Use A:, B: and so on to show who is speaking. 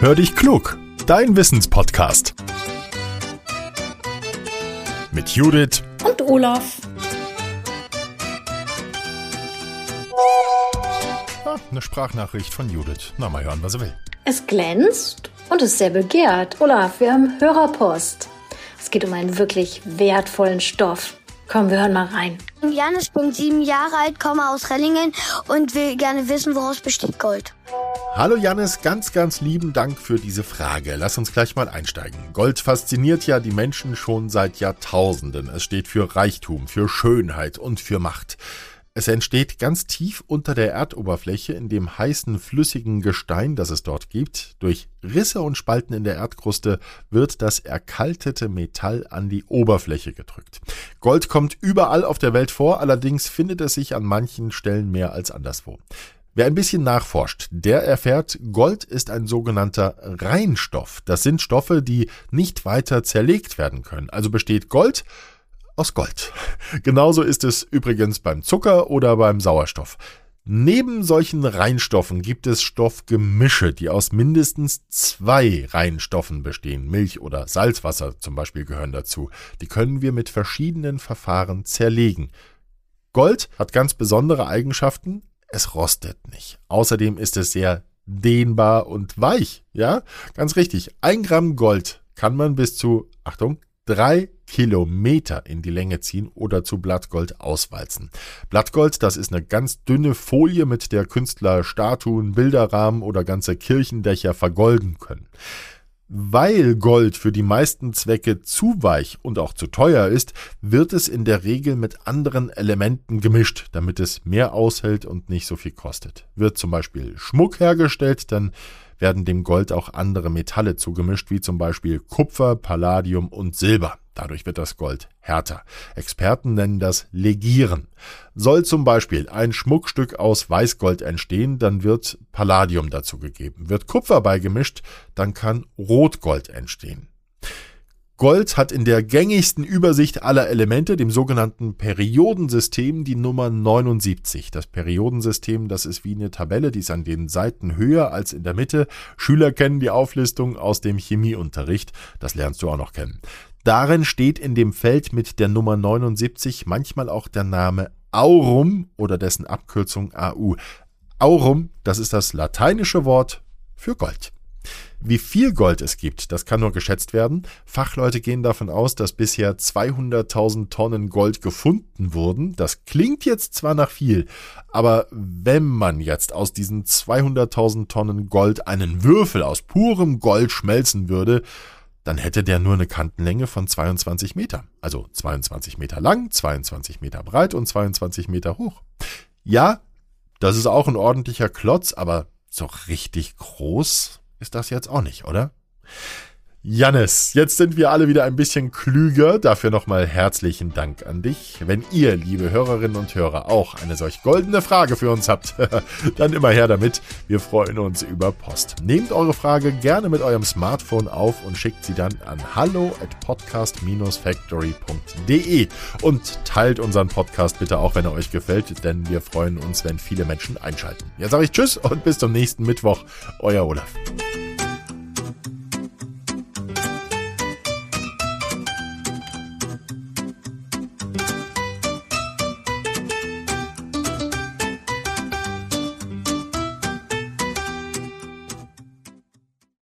A: Hör dich klug, dein Wissenspodcast. Mit Judith
B: und Olaf.
A: Ah, eine Sprachnachricht von Judith. Na, mal hören, was er will.
B: Es glänzt und ist sehr begehrt. Olaf, wir haben Hörerpost. Es geht um einen wirklich wertvollen Stoff. Komm, wir hören mal rein.
C: Janis bin sieben Jahre alt, komme aus Rellingen und will gerne wissen, woraus besteht Gold.
A: Hallo Janis, ganz, ganz lieben Dank für diese Frage. Lass uns gleich mal einsteigen. Gold fasziniert ja die Menschen schon seit Jahrtausenden. Es steht für Reichtum, für Schönheit und für Macht. Es entsteht ganz tief unter der Erdoberfläche in dem heißen, flüssigen Gestein, das es dort gibt. Durch Risse und Spalten in der Erdkruste wird das erkaltete Metall an die Oberfläche gedrückt. Gold kommt überall auf der Welt vor, allerdings findet es sich an manchen Stellen mehr als anderswo. Wer ein bisschen nachforscht, der erfährt, Gold ist ein sogenannter Reinstoff. Das sind Stoffe, die nicht weiter zerlegt werden können. Also besteht Gold aus Gold. Genauso ist es übrigens beim Zucker oder beim Sauerstoff. Neben solchen Reinstoffen gibt es Stoffgemische, die aus mindestens zwei Reinstoffen bestehen. Milch oder Salzwasser zum Beispiel gehören dazu. Die können wir mit verschiedenen Verfahren zerlegen. Gold hat ganz besondere Eigenschaften es rostet nicht. Außerdem ist es sehr dehnbar und weich. Ja, ganz richtig. Ein Gramm Gold kann man bis zu, Achtung, drei Kilometer in die Länge ziehen oder zu Blattgold auswalzen. Blattgold, das ist eine ganz dünne Folie, mit der Künstler Statuen, Bilderrahmen oder ganze Kirchendächer vergolden können. Weil Gold für die meisten Zwecke zu weich und auch zu teuer ist, wird es in der Regel mit anderen Elementen gemischt, damit es mehr aushält und nicht so viel kostet. Wird zum Beispiel Schmuck hergestellt, dann werden dem Gold auch andere Metalle zugemischt, wie zum Beispiel Kupfer, Palladium und Silber. Dadurch wird das Gold härter. Experten nennen das Legieren. Soll zum Beispiel ein Schmuckstück aus Weißgold entstehen, dann wird Palladium dazu gegeben. Wird Kupfer beigemischt, dann kann Rotgold entstehen. Gold hat in der gängigsten Übersicht aller Elemente, dem sogenannten Periodensystem, die Nummer 79. Das Periodensystem, das ist wie eine Tabelle, die ist an den Seiten höher als in der Mitte. Schüler kennen die Auflistung aus dem Chemieunterricht. Das lernst du auch noch kennen. Darin steht in dem Feld mit der Nummer 79 manchmal auch der Name Aurum oder dessen Abkürzung AU. Aurum, das ist das lateinische Wort für Gold. Wie viel Gold es gibt, das kann nur geschätzt werden. Fachleute gehen davon aus, dass bisher 200.000 Tonnen Gold gefunden wurden. Das klingt jetzt zwar nach viel, aber wenn man jetzt aus diesen 200.000 Tonnen Gold einen Würfel aus purem Gold schmelzen würde, dann hätte der nur eine Kantenlänge von 22 Meter. Also 22 Meter lang, 22 Meter breit und 22 Meter hoch. Ja, das ist auch ein ordentlicher Klotz, aber so richtig groß ist das jetzt auch nicht, oder? Jannis, jetzt sind wir alle wieder ein bisschen klüger. Dafür nochmal herzlichen Dank an dich. Wenn ihr, liebe Hörerinnen und Hörer, auch eine solch goldene Frage für uns habt, dann immer her damit. Wir freuen uns über Post. Nehmt eure Frage gerne mit eurem Smartphone auf und schickt sie dann an hallo at podcast-factory.de und teilt unseren Podcast bitte auch, wenn er euch gefällt, denn wir freuen uns, wenn viele Menschen einschalten. Jetzt sage ich Tschüss und bis zum nächsten Mittwoch. Euer Olaf.